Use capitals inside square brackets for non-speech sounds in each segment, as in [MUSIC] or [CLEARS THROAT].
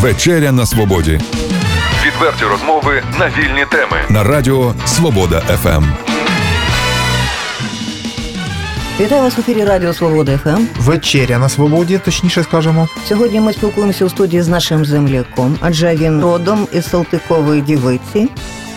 Вечеря на свободі Відверті розмови на вільні теми. на радіо Свобода. ФМ. Вітаю вас в ефірі Радіо Свобода ФМ. Вечеря на свободі, точніше скажемо. Сьогодні ми спілкуємося у студії з нашим земляком, адже він родом із Салтикової Дівиці.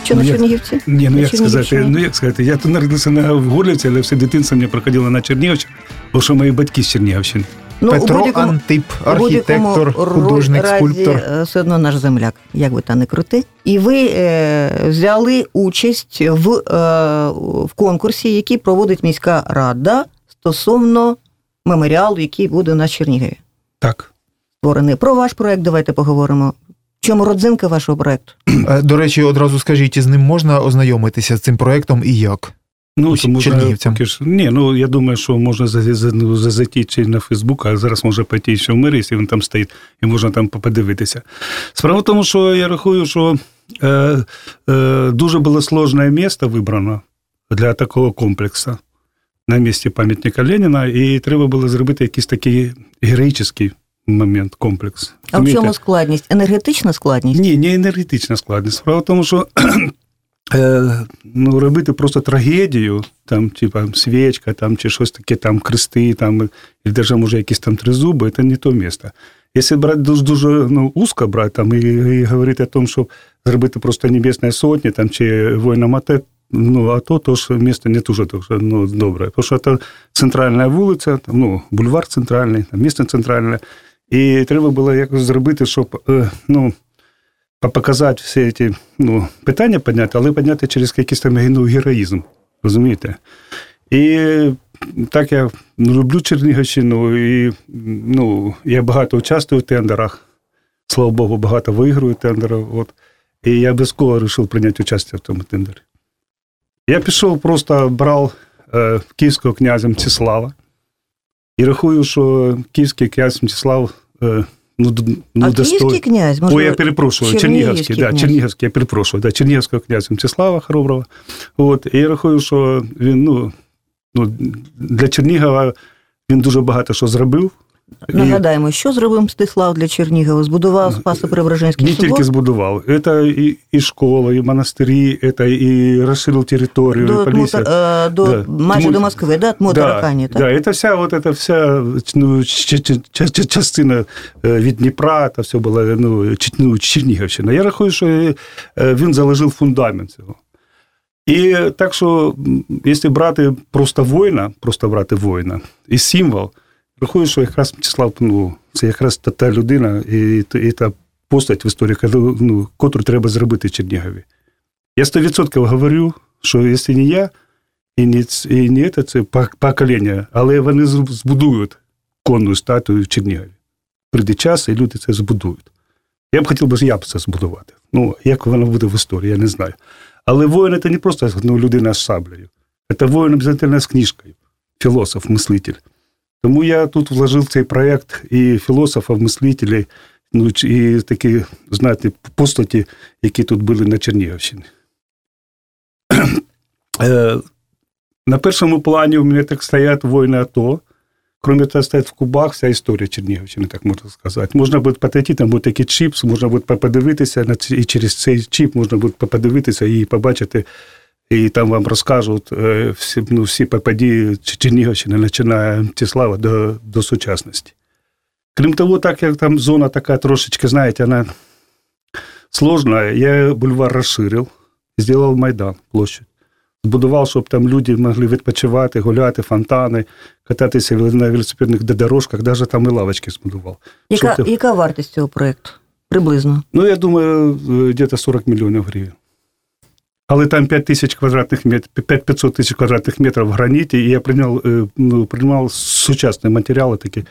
Що на Ну, як- Чернігівці? Ні, ну На як сказати, ну як сказати, я тут народився на в Горлівці, але все дитинство мені проходило на Чернігівщині, бо що мої батьки з Чернігівщини. Ну, у Петро будь-якому- Антип, у архітектор, художник, разі, скульптор. е, Все одно наш земляк, як би та не крути. І ви е, взяли участь в, е, в конкурсі, який проводить міська рада стосовно меморіалу, який буде на Чернігові. Так. Створений. Про ваш проект давайте поговоримо. В чому родзинка вашого проекту? Е, До речі, одразу скажіть, з ним можна ознайомитися з цим проектом і як? Ну, Усі то чернігівцям. поки що- Ні, ну я думаю, що можна за- за- ну, за- зайти чи на Фейсбук, а зараз може пойти ще в мері, якщо він там стоїть, і можна там подивитися. Справа в тому, що я рахую, що е, е, дуже було сложне місце вибрано для такого комплексу на місці пам'ятника Леніна, і треба було зробити якийсь такий героїчний момент, комплекс. А в чому складність? Енергетична складність? Ні, не енергетична складність. Справа в тому, що ну, робити просто трагедію, там, типа свічка, там, чи щось таке, там, крести, там, і навіть може якісь там тризуби, це не то місце. Якщо брати дуже, дуже ну, узко брати там, і, і говорити о тому, що зробити просто Небесні сотні там, чи воїна Мате, ну, а то, то ж місце не дуже ну, добре. Тому що це центральна вулиця, там, ну, бульвар центральний, там, місце центральне. І треба було якось зробити, щоб е, ну, показати всі ці ну, питання підняти, але підняти через якийсь там ну, героїзм. Розумієте? І так я ну, люблю Чернігівщину, і ну, я багато участвую в тендерах. Слава Богу, багато виграю тендерів. От. І я обов'язково вирішив прийняти участь в цьому тендері. Я пішов, просто брав е, київського князя Мстислава. І рахую, що київський князь Мстислав е, ну, ну, а достойний. князь, можливо, Ой, я перепрошую, Чернігівський да. Чернігівський, я перепрошую, да, Чернігівського князя Мстислава Хороброва. От, і я рахую, що він ну, ну, для Чернігова він дуже багато що зробив. Нагадаємо, що зробив Мстислав для Чернігова? Збудував Спасо-Преображенський не собор? тільки збудував. Це і, і школа, і монастирі, це і розширив територію, до, і поліція. Тмута- е, до, Да. майже Тмут- до Москви, да? Тмутаракані, так? Да, это вся вот эта вся ну, частина е, від Дніпра, та все було ну, ну, Чернігівщина. Я рахую, що е, він заложив фундамент цього. І так що, якщо брати просто воїна, просто брати воїна і символ, рахую, що якраз Мстислав, ну, це якраз та, та людина і, і та постать в історії, ну, котру треба зробити в Чернігові. Я 100% говорю, що якщо не я, і не, і не це, це пок- покоління, але вони збудують конну статую в Чернігові. Прийде час, і люди це збудують. Я б хотів би, я б це збудувати. Ну, як воно буде в історії, я не знаю. Але воїн це не просто ну, людина з шаблею. Це воїн обов'язково з книжкою, філософ, мислитель. Тому я тут вложив цей проєкт і філософів, мислителів, ну, і такі, знаєте, постаті, які тут були на Чернігівщині. Е, на першому плані у мене так стоять воїни АТО. Кроме того, стоять в кубах вся історія Чернігівщини, так можна сказати. Можна буде підійти, там буде такий чіп, можна буде подивитися, і через цей чіп можна буде подивитися і побачити, і там вам розкажуть е, всі, ну, всі події Чернігівщини, починає Мстислава до, до сучасності. Крім того, так як там зона така трошечки, знаєте, вона сложна, я бульвар розширив, зробив Майдан, площадь. Збудував, щоб там люди могли відпочивати, гуляти, фонтани, кататися на велосипедних дорожках, навіть там і лавочки збудував. Яка, ти- яка вартість цього проєкту? Приблизно. Ну, я думаю, е, десь 40 мільйонів гривень. Але там 5 тисяч квадратних метрів, 500 тисяч квадратних метрів в граніті, і я прийняв, е, ну, приймав сучасні матеріали, такі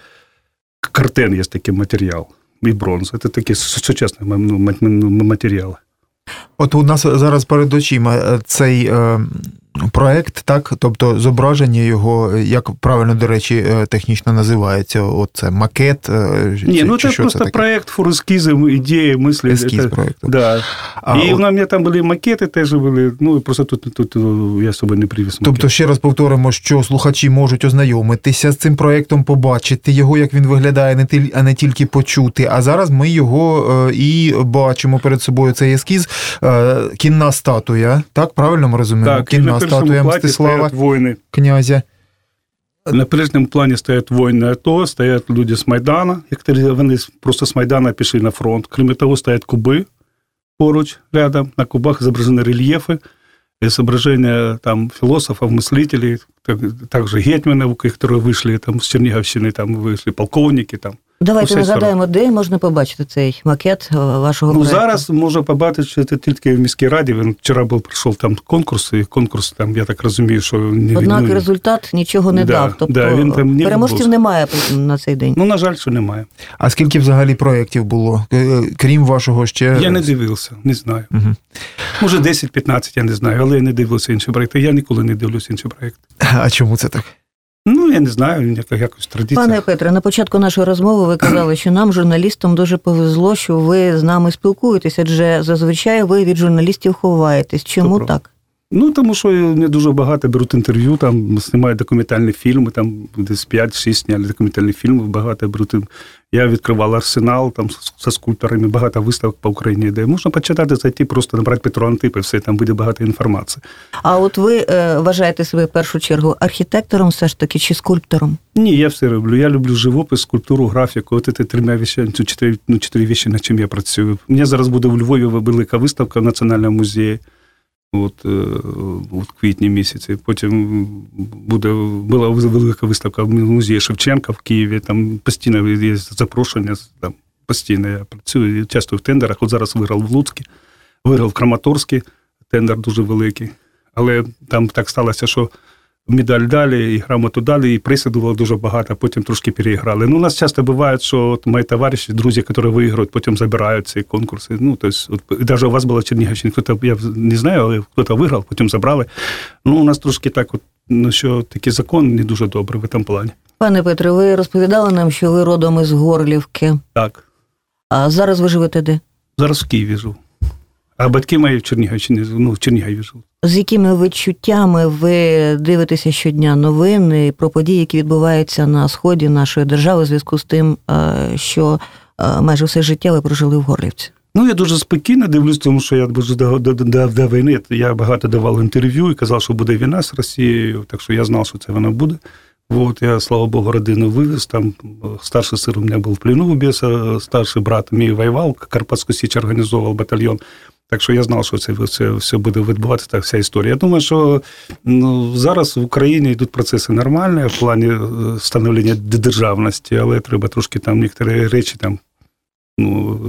картен є такий матеріал, і бронз. Це такі сучасні ну, матеріали. От у нас зараз перед очима е, цей е, проект, так? Тобто зображення його, як правильно, до речі, е, технічно називається, оце макет. е, Не, чи- ну чи это що просто таке? проект, фур эскизы, идеи, мысли. Ескіз это- проекту. Да. А і от- у мене там були макети теж були, ну і просто тут, тут, тут я з собою не привіз макет. Тобто, ще раз повторимо, що слухачі можуть ознайомитися з цим проєктом, побачити його, як він виглядає, не тіль- а не тільки почути. А зараз ми його е, і бачимо перед собою цей ескіз. Е, Кінна статуя. Так, правильно ми розуміємо? так, і на Кінна першому статуя плані Мстислава стоять воїни. князя. На передньому плані стоять воїни АТО, стоять люди з Майдана, які вони просто з Майдана пішли на фронт. Крім того, стоять куби поруч, рядом. На кубах зображені рельєфи, изображения там философов, мыслителей, так, также гетьманов, которые вышли там, с Черниговщины, там вышли полковники. Там. Давайте нагадаємо, де можна побачити цей макет е, вашого Ну, проекту. зараз можна побачити, тільки в міській раді. Він вчора був прийшов там конкурс, і конкурс там, я так розумію, що не Однак ну, результат нічого не Да, дав. Тобто да, він там не переможців відбувся. немає на цей день. Ну, на жаль, що немає. А скільки взагалі проєктів було? Е, Крім вашого ще. Я не дивився, не знаю. Мгм. Може, 10-15, я не знаю, але я не дивився інші проекти. Я ніколи не дивлюся інші проекти. А чому це так? Ну, я не знаю, якось традиція. Пане Петре, на початку нашої розмови ви казали, що нам, журналістам, дуже повезло, що ви з нами спілкуєтесь, адже зазвичай ви від журналістів ховаєтесь. Чому Добро. так? Ну, тому що не дуже багато беруть інтерв'ю, там знімають документальні фільми, там десь 5-6 зняли документальні фільми, багато беруть. Я відкривав арсенал там зі скульпторами, багато виставок по Україні йде. Можна почитати, зайти, просто набрати Петро Антип, і все, там буде багато інформації. А от ви е, вважаєте себе в першу чергу архітектором все ж таки чи скульптором? Ні, я все роблю. Я люблю живопис, скульптуру, графіку. От це трьома вещами, чотири, ну, чотири вещі, над чим я працюю. У мене зараз буде в Львові велика виставка в Національному музеї. От, е, от квітні місяці. Потім буде була велика виставка в музеї Шевченка в Києві. Там постійно є запрошення. Там постійно я працюю, часто в тендерах. От зараз виграв в Луцькі, виграв в Краматорській, тендер дуже великий. Але там так сталося, що медаль дали, і грамоту дали, і приси було дуже багато, а потім трошки переіграли. Ну, у нас часто буває, що от мої товариші, друзі, які виграють, потім забирають ці конкурси. Ну, то есть, от, навіть у вас було в Чернігівщині, хто я не знаю, але хтось виграв, потім забрали. Ну, у нас трошки так, от, ну, що такий закон не дуже добрий в цьому плані. Пане Петре, ви розповідали нам, що ви родом із Горлівки. Так. А зараз ви живете де? Зараз в Києві живу. А батьки мої в Чернігівщині, ну, в Чернігові живуть. З якими відчуттями ви дивитеся щодня новини про події, які відбуваються на сході нашої держави, в зв'язку з тим, е, що е, майже все життя ви прожили в Горлівці? Ну, я дуже спокійно дивлюсь, тому що я дуже до, до, до, до війни. Я багато давав інтерв'ю і казав, що буде війна з Росією, так що я знав, що це вона буде. Вот, я, слава Богу, родину вивез. Там старший син у мене був в плену у беса, старший брат мій воював, Карпатську Січ організовував батальйон. Так що я знав, що це, це все буде відбуватися, так вся історія. Я думаю, що ну, зараз в Україні йдуть процеси нормальні в плані е, становлення державності, але треба трошки там некоторі речі там, ну,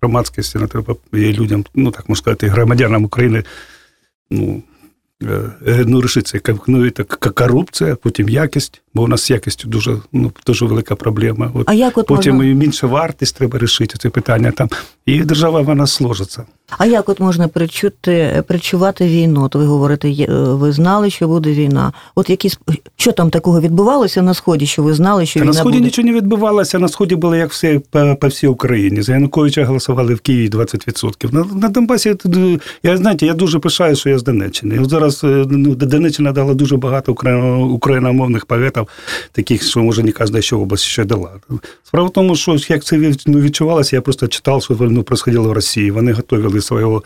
громадськості, не треба і людям, ну так можна сказати, громадянам України, ну, е, ну, рішиться, ну, це к- корупція, потім якість, бо у нас з якістю дуже, ну, дуже велика проблема. От, А як от потім можна, і менша вартість треба рішити це питання там. І держава вона сложиться. А як от можна причути, причувати війну? От ви говорите, е, ви знали, що буде війна. От якісь що там такого відбувалося на сході, що ви знали, що Та на сході буде? нічого не відбувалося. На сході було як все по, по всій Україні. За Януковича голосували в Києві 20%. На, на Донбасі я знаєте, я дуже пишаю, що я з Донеччини. От зараз е, ну, Донеччина дала дуже багато україномовних поетів, таких, що може не кожна ще область ще дала. Справа в тому, що як це ну, відчувалося, я просто читав, що ну, происходило в Росії. Вони готували свого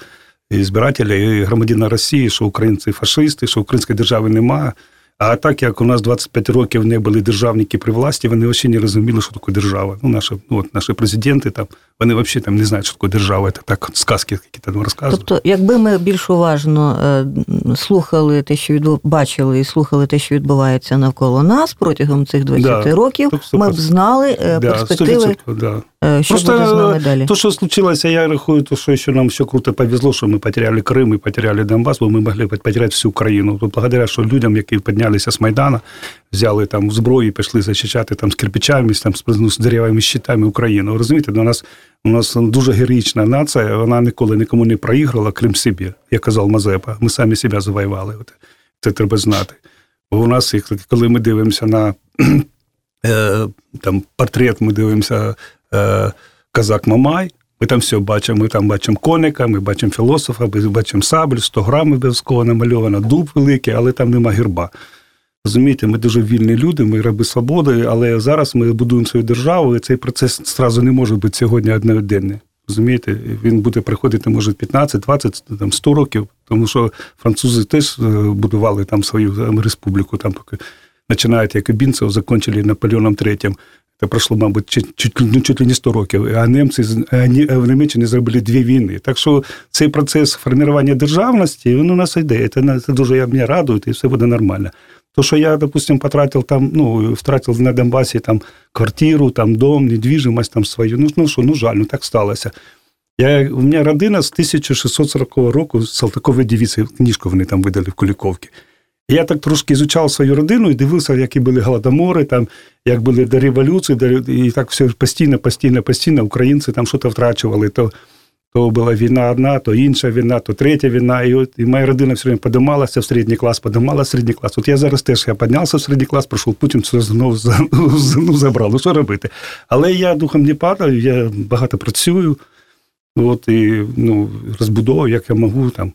збирателя і громадянина Росії, що українці фашисти, що української держави немає. А так як у нас 25 років не були державники при власті, вони взагалі не розуміли, що таке держава. Ну, наші, ну, от, наші президенти там, вони взагалі там не знають, що таке держава. Це так сказки, які там розказують. Тобто, якби ми більш уважно е, слухали те, що відбу... бачили і слухали те, що відбувається навколо нас протягом цих 20 Да, років, так, сто ми б знали е, Да, перспективи, да. Е, що Просто, буде з нами далі. То, що случилось, я рахую, то, що ще нам все круто повезло, що ми потеряли Крим і потеряли Донбас, бо ми могли потеряти всю Україну. То благодаря, що людям, які піднялися з Майдана, взяли там зброю і пішли захищати там з кирпичами, там, з, ну, деревами щитами Україну. Розумієте, до нас у нас дуже героїчна нація, вона ніколи нікому не проіграла, крім собі, як казав Мазепа. Ми самі себе завоювали. Це треба знати. Бо у нас, коли ми дивимося на [CLEARS THROAT] е, там, портрет, ми дивимося е, Казак Мамай, ми там все бачимо. Ми там бачимо коника, ми бачимо філософа, ми бачимо саблю, 100 грам обов'язково намальовано, дуб великий, але там нема герба. Розумієте, ми дуже вільні люди, ми раби свободи, але зараз ми будуємо свою державу, і цей процес зразу не може бути сьогодні одноденний. Розумієте, він буде приходити, може, 15, 20, там, 100 років, тому що французи теж е, будували там свою республіку, там поки починають якобінців, закінчили Наполеоном III. Пройшло, мабуть, чуть, чуть, ну, чуть ли не 100 років, а немці в Німеччині зробили дві війни. Так що цей процес формування державності він у нас йде. Це, це дуже я мене радує, і все буде нормально. То, що я, допустим, потратил там, ну, втратив на Донбасі там квартиру, там дом, недвіжимость там свою. Ну, ну що, ну жаль, ну так сталося. Я, У мене родина з 1640 року з Салтакової дивізії, книжку вони там видали в Куліковці. Я так трошки ізучав свою родину і дивився, які були голодомори, там, як були до революції, до, і так все постійно, постійно, постійно українці там щось втрачували. То то була війна одна, то інша війна, то третя війна. І от і моя родина все время подималася в середній клас, подималася середній клас. От я зараз теж я піднявся в середній клас, прийшов Путін, це знову ну, забрав. Ну що робити? Але я духом не падаю, я багато працюю, от і ну, розбудовую, як я можу там.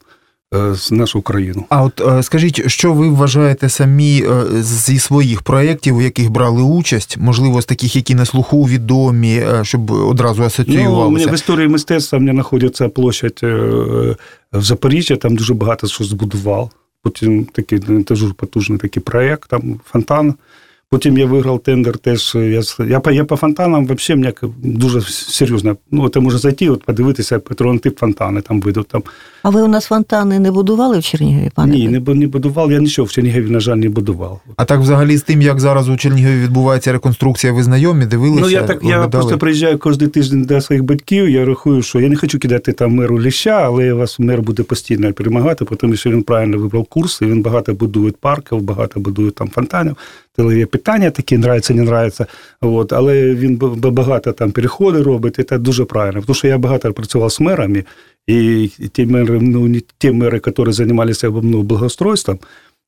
Е, з нашу країну. А от е, скажіть, що ви вважаєте самі е, зі своїх проєктів, у яких брали участь, можливо, з таких, які на слуху відомі, щоб одразу асоціювалися? Ну, в історії мистецтва в мене знаходиться площадь в Запоріжжі, там дуже багато що збудував. Потім такий дуже потужний такий проєкт, там фонтан. Потім я виграв тендер теж. Я я, по, я по фонтанам взагалі мені дуже серйозно. Ну, ти може зайти, от подивитися патронтип фонтани там видав. Там. А ви у нас фонтани не будували в Чернігові, пане? Ні, не, не будував. Я нічого в Чернігові, на жаль, не будував. А так взагалі з тим, як зараз у Чернігові відбувається реконструкція, ви знайомі, дивилися? Ну, я так я просто приїжджаю кожен тиждень до своїх батьків. Я рахую, що я не хочу кидати там меру ліща, але вас мер буде постійно перемагати, тому що він правильно вибрав курс, і він багато будує парків, багато будує там фонтанів коли є питання такі, нравиться, не нравиться. От, але він багато там переходи робить, і це дуже правильно. Тому що я багато працював з мерами, і ті мери, ну, ті мери, які займалися ну, благоустройством,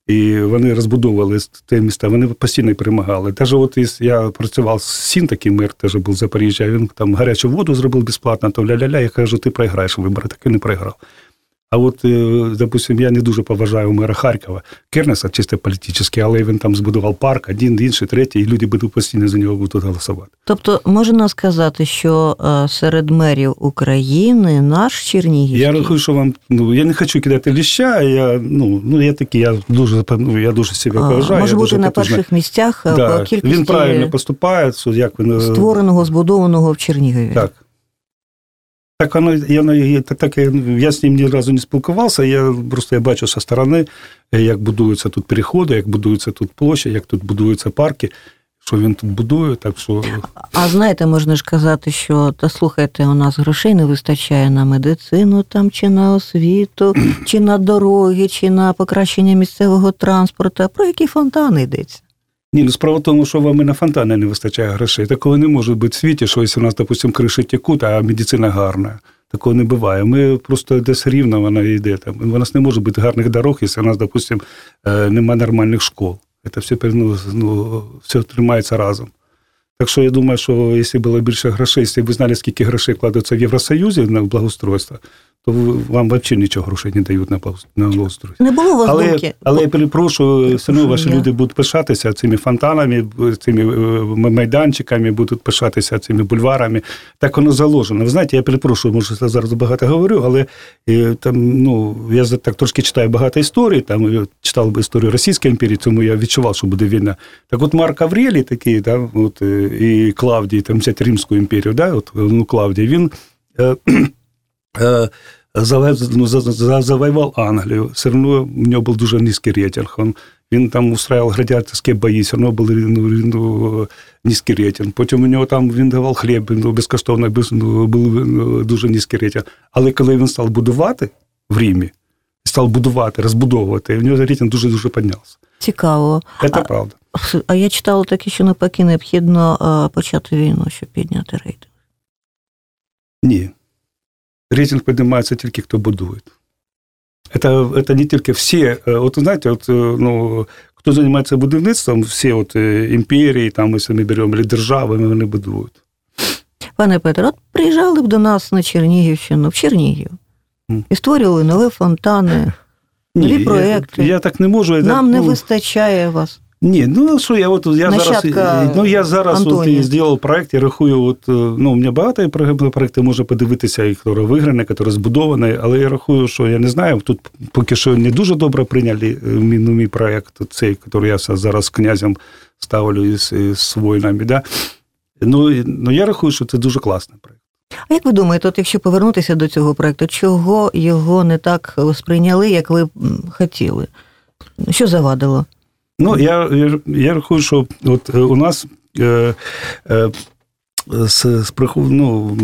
і вони розбудовували те міста, вони постійно перемагали. Навіть от я працював з Сін, такий мер, теж був в Запоріжжя, він там гарячу воду зробив безплатно, то ля-ля-ля, я кажу, ти програєш вибори, так і не програв. А от, е, допустим, я не дуже поважаю мера Харкова, Кернеса, чисто політичний, але він там збудував парк, один, інший, третій, і люди будуть постійно за нього будуть голосувати. Тобто можна сказати, що е, серед мерів України наш Чернігівський... Я рахую, що вам ну я не хочу кидати ліща. Я ну ну я такий, я дуже ну, я дуже себе поважаю. Може бути на потужна. перших місцях е, да. по кількості він правильно поступає. Як він створеного, збудованого в Чернігові. Так. Так воно я так я з ним ні разу не спілкувався. Я просто я бачу зі сторони, як будуються тут переходи, як будуються тут площа, як тут будуються парки. Що він тут будує, так що. А знаєте, можна ж казати, що та слухайте, у нас грошей не вистачає на медицину, там, чи на освіту, чи на дороги, чи на покращення місцевого транспорту. Про які фонтани йдеться? Ні, ну справа в тому, що вам і на фонтани не вистачає грошей. Такого не може бути в світі, що якщо у нас, допустимо, криші текуть, а медицина гарна. Такого не буває. Ми просто десь рівно вона йде. Там. У нас не може бути гарних дорог, якщо у нас, допустимо, е, немає нормальних школ. Це все ну, ну, все тримається разом. Так що я думаю, що якщо було більше грошей, якщо б ви знали, скільки грошей кладуться в Євросоюзі на благоустройство, то вам взагалі нічого грошей не дають на на благоустройство. Не було у вас але, думки? але я перепрошую, все одно ваші люди будуть пишатися цими фонтанами, цими е, майданчиками, будуть пишатися цими бульварами. Так воно заложено. Ви знаєте, я перепрошую, може зараз багато говорю, але е, там ну я так трошки читаю багато історій. Там читав історію Російської імперії, тому я відчував, що буде війна. Так, от Марк Аврелій такий, да, от е, і Клавдій, там взяти Римську імперію, да, от ну Клавдій, він. Е, ну, завоевал Англію. Все одно у нього був дуже низький рейтинг. Він там устраивал гладіаторські бої, все одно був ну, ну, низький рейтинг. Потім у нього там він давав хліб, ну, безкоштовно ну, був ну, дуже низький рейтинг. Але коли він став будувати в Римі, став будувати, розбудовувати, у нього рейтинг дуже-дуже піднявся. Цікаво. Це правда. А я читала таке, що навпаки необхідно почати війну, щоб підняти рейтинг. Ні рейтинг піднімається тільки хто будує. Это, это не тільки всі. е, От знаєте, от, е, ну, хто займається будівництвом, всі от е, імперії, там ми самі беремо, або державами, вони будують. Пане Петре, от приїжджали б до нас на Чернігівщину, в Чернігів, і створювали нові фонтани. Нові я- проекти. Я, так не можу. я Нам так, не ну, вистачає вас. Ні, ну що я от я Нащадка зараз, ну я зараз от Антонія. зробив проект, я рахую, от е, ну у мене багато є про- проекти, можна подивитися, які виграні, які збудовані, але я рахую, що я не знаю, тут поки що не дуже добре прийняли е, мій, ну, мій проект, цей, який я зараз з князем ставлю із, із воїнами. Да? Ну, ну я рахую, що це дуже класний проект. А як ви думаєте, от якщо повернутися до цього проекту, чого його не так сприйняли, як ви хотіли? Що завадило? Ну, я, я, рахую, що от е, у нас е, е, з, з ну,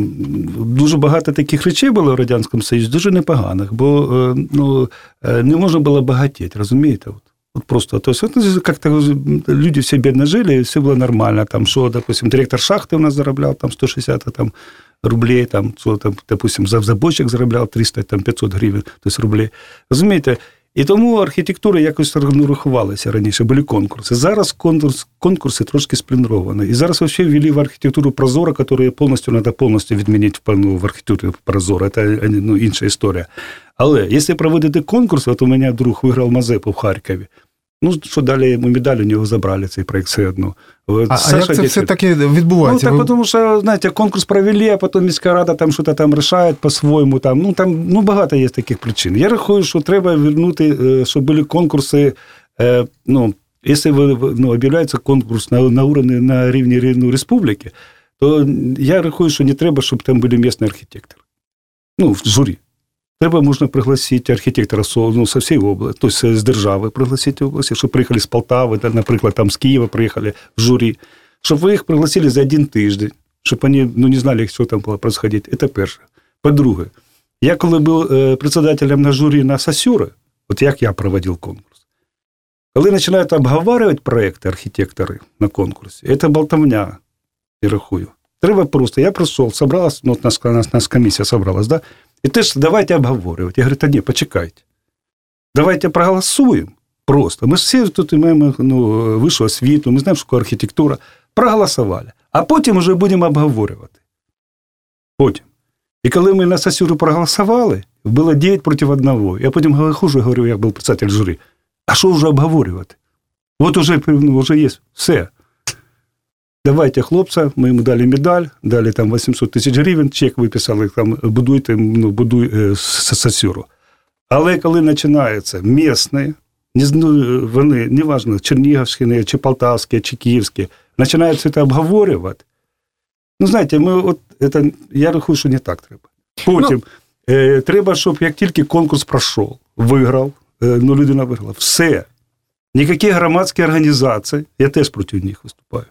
дуже багато таких речей було в Радянському Союзі, дуже непоганих, бо е, ну, е, не можна було багатіти, розумієте? От, от просто, то есть, вот, как-то люди все бедно жили, и все было нормально. Там, что, допустим, директор шахты у нас зароблял там 160 там, рублей, там, що, там, допустим, забойщик заробляв 300, там, 500 гривень, тобто рублей. Розумієте? І тому архітектура якось рахувалася раніше, були конкурси. Зараз конкурс, конкурси трошки спліндровані. І зараз взагалі ввели в архітектуру Прозора, яку повністю треба повністю відмінити в, ну, в архітектурі Прозора. Це ну, інша історія. Але якщо проводити конкурс, от у мене друг виграв Мазепу в Харкові. Ну, що далі медаль у нього забрали цей проект все одно. От А, а як це все Дєцький- таки Ну, так тому що, знаєте, конкурс провели, а потім міська рада там щось там рішає по-своєму. Там, ну, там, ну, багато є таких причин. Я рахую, що треба вернути, е, щоб були конкурси, е, ну, якщо ну, об'являється конкурс на, на, уровні, на рівні ну, республіки, то я рахую, що не треба, щоб там були місцеві архітектори. Ну, в журі. Треба можна пригласити архітектора ну, со всієї області, тобто з держави пригласити області, щоб приїхали з Полтави, та, наприклад, там з Києва приїхали в журі, щоб ви їх пригласили за один тиждень, щоб вони ну, не знали, що там буде происходить. Це перше. По-друге, я коли був е, председателем на журі на Сосюри, от як я проводив конкурс, коли починають обговорювати проекти архітектори на конкурсі, це болтовня, я рахую. Треба просто, я прийшов, собралась, ну, нас, нас, нас комісія собралась, да? І теж давайте обговорювати. Я говорю, та ні, почекайте. Давайте проголосуємо просто. Ми ж всі тут маємо ну, вищу освіту, ми знаємо, що архітектура. Проголосували. А потім вже будемо обговорювати. Потім. І коли ми на Сосюру проголосували, було 9 проти 1. Я потім хуже говорю, як був председатель журі. А що вже обговорювати? От уже, ну, вже є все. Давайте хлопця, ми йому дали медаль, дали там 800 тисяч гривень, чек виписали, там, будуйте, ну, будуй е, с- Але коли починається місне, не, з- ну, вони, неважно, чернігівські, чи полтавські, чи київські, починають це обговорювати. Ну, знаєте, ми от, це, я рахую, що не так треба. Потім, е, треба, щоб як тільки конкурс пройшов, виграв, е, ну, людина виграла, все. Ніякі громадські організації, я теж проти них виступаю,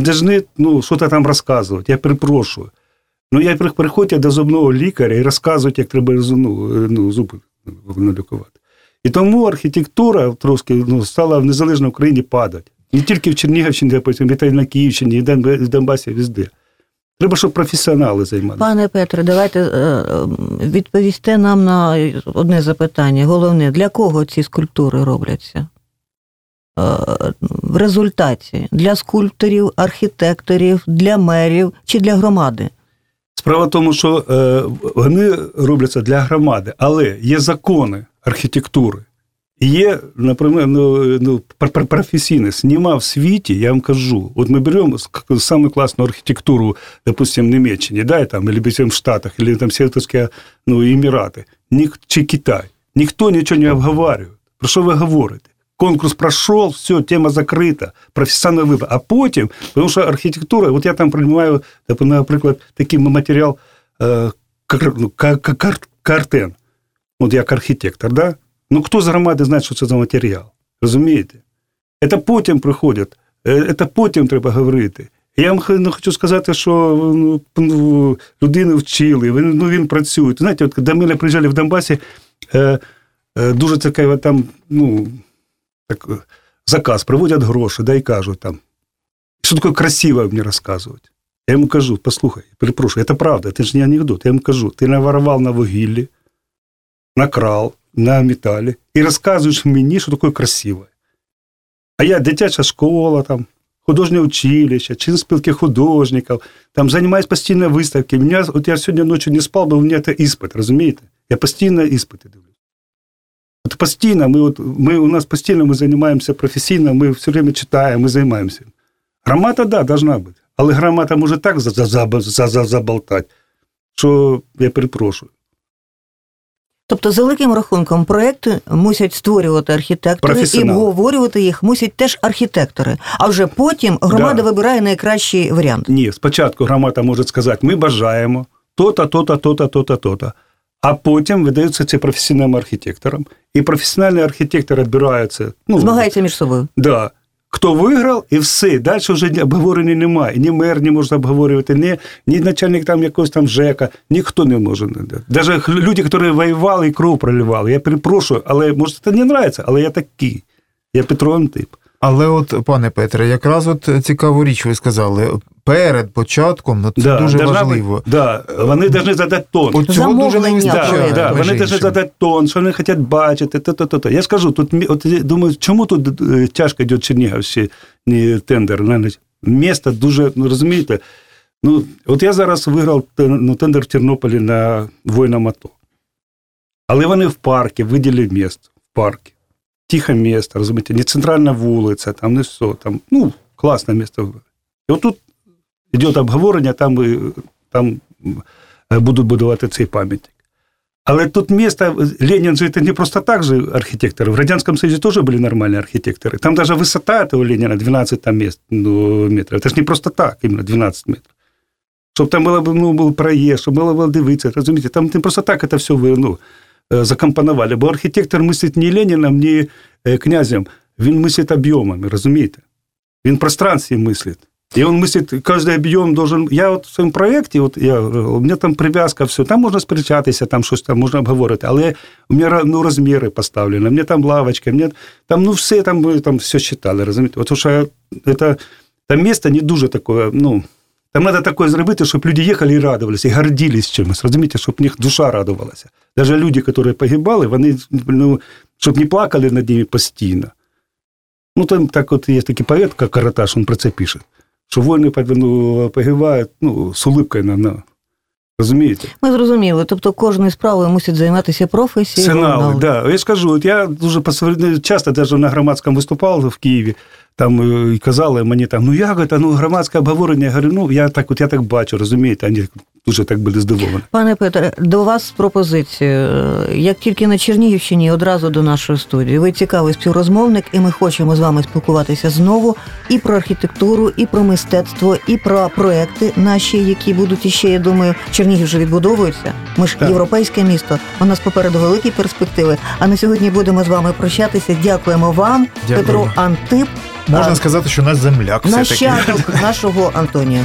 не повинні ну, щось там розказувати. Я перепрошую. Ну, я при- приходьте до зубного лікаря і розказують, як треба ну, е, ну, зуби ну, лікувати. І тому архітектура трошки ну, стала в незалежній Україні падати. Не тільки в Чернігівщині, та й на Київщині, і в Донбасі, везде. Треба, щоб професіонали займалися. Пане Петре, давайте е, відповісте нам на одне запитання. Головне, для кого ці скульптури робляться? Е, В результаті для скульпторів, архітекторів, для мерів чи для громади? Справа в тому, що е, вони робляться для громади, але є закони архітектури. І є, наприклад, ну, ну, пр- пр- професійність. Нема в світі, я вам кажу, от ми беремо саму класну архітектуру, допустим, Німеччині, да, там, або в Штатах, або там Сєвтовські ну, Емірати, чи Китай. Ніхто нічого не обговорює. Про що ви говорите? Конкурс пройшов, все, тема закрита, професіональний вибір. А потім, тому що архітектура, от я там приймаю, типу, наприклад, такий матеріал е, кар, ну, ка- ка- кар, картен, от як архітектор, да? Ну, хто з громади знає, що це за матеріал? Розумієте? Це потім приходять, е, це потім треба говорити. Я вам х- ну, хочу сказати, що ну, ну, людину вчили, він, ну, він працює. Знаєте, от коли ми приїжджали в Донбасі, е, е, дуже таке там, ну, Так, е, заказ, приводять гроші, да і кажуть там. Що таке красиве мені розказують? Я йому кажу, послухай, перепрошую, це правда, це ж не анекдот. Я йому кажу, ти наворував на вугіллі, накрал, на металлі і розказуєш мені, що таке красиве. А я дитяча школа, там, художнє училище, чин спілки художників, там займаюся постійно виставки. Меня, от я сьогодні ночі не спав, бо у мене це іспит, розумієте? Я постійно іспити дивлюсь. От постійно, ми, от, ми, у нас постійно ми займаємося професійно, ми все время читаємо, ми займаємося. Громада, да, должна бути. Але громада може так заболтати, що я перепрошую. Тобто, за великим рахунком, проекти мусять створювати архітектори і обговорювати їх мусять теж архітектори. А вже потім громада Да. вибирає найкращий варіант. Ні, спочатку громада може сказати, ми бажаємо то-то, то-то, то-то, то-то, то-то. А потім видаються це професійним архітекторам. І професіональний архітектор відбирається. Ну, Змагається між собою. Да. Хто виграв, і все. Далі вже обговорення немає. Ні мер не може обговорювати, ні, ні начальник там якогось там ЖЕКа, ніхто не може. Навіть люди, які воювали і кров проливали. Я перепрошую, але може це не подобається, але я такий. Я Петро Антип. Але от, пане Петре, якраз от цікаву річ ви сказали. Перед початком, ну це дуже должна важливо. Да, вони повинні задати тон. От цього дуже не Да, вистачає. да, вони повинні задати тон, що вони хочуть бачити. То, то, то, то. Я скажу, тут от я думаю, чому тут е, тяжко йде Чернігівський е, тендер? Місто дуже, ну розумієте, ну от я зараз виграв ну, тендер в Тернополі на воїнам АТО. Але вони в парку, виділили місто в парку. Тихе місто, розумієте, не центральна вулиця, там не все, там, ну, класне місто. І отут йде обговорення, там, там е, будуть будувати цей пам'ятник. Але тут місто, Ленін же це не просто так же архітектор. В Радянському Союзі теж були нормальні архітектори. Там навіть висота этого Леніна 12 там міст, ну, метрів. Це ж не просто так, іменно 12 метрів. Щоб там було, ну, був проїзд, щоб було дивитися, розумієте, там не просто так це все ну, е, закомпонували. Бо архітектор мислить не Леніном, не князем, він мислить об'ємами, розумієте? Він пространстві мислить. И он мыслит, каждый объем должен... Я вот в своєму проєкті, от я, у мене там прив'язка, все, там можна сперечатися, там щось там можна обговорити, але у мене ну, розміри поставлені, у мене там лавочка, у мене там, ну, все там, ми там все считали, розумієте? От, тому що це, там місто не дуже таке, ну, там треба таке зробити, щоб люди їхали і радувалися, і гордились чимось, розумієте, щоб в них душа радувалася. Навіть люди, які погибали, вони, ну, щоб не плакали над ними постійно. Ну, там так от є такий поет, як Караташ, він про це пише що воїни ну, погибають ну, з улипкою на, на. Розумієте? Ми зрозуміли. Тобто кожною справою мусить займатися професією. Сигнали, да. Я ж кажу, от я дуже посередині- часто навіть на громадському виступав в Києві, там е, і казали мені там, ну як це, ну громадське обговорення. Я говорю, ну я так, от я так бачу, розумієте, вони дуже так були здивовані. Пане Петре, до вас з пропозицією. Як тільки на Чернігівщині, одразу до нашої студії. Ви цікавий співрозмовник, і ми хочемо з вами спілкуватися знову і про архітектуру, і про мистецтво, і про проекти наші, які будуть іще, я думаю, Чернігів вже відбудовується. Ми ж Так. європейське місто. У нас попереду великі перспективи. А на сьогодні будемо з вами прощатися. Дякуємо вам, Дякую. Петро Антип, Можна а, сказати, що наш земляк нащадок нашого Антонія.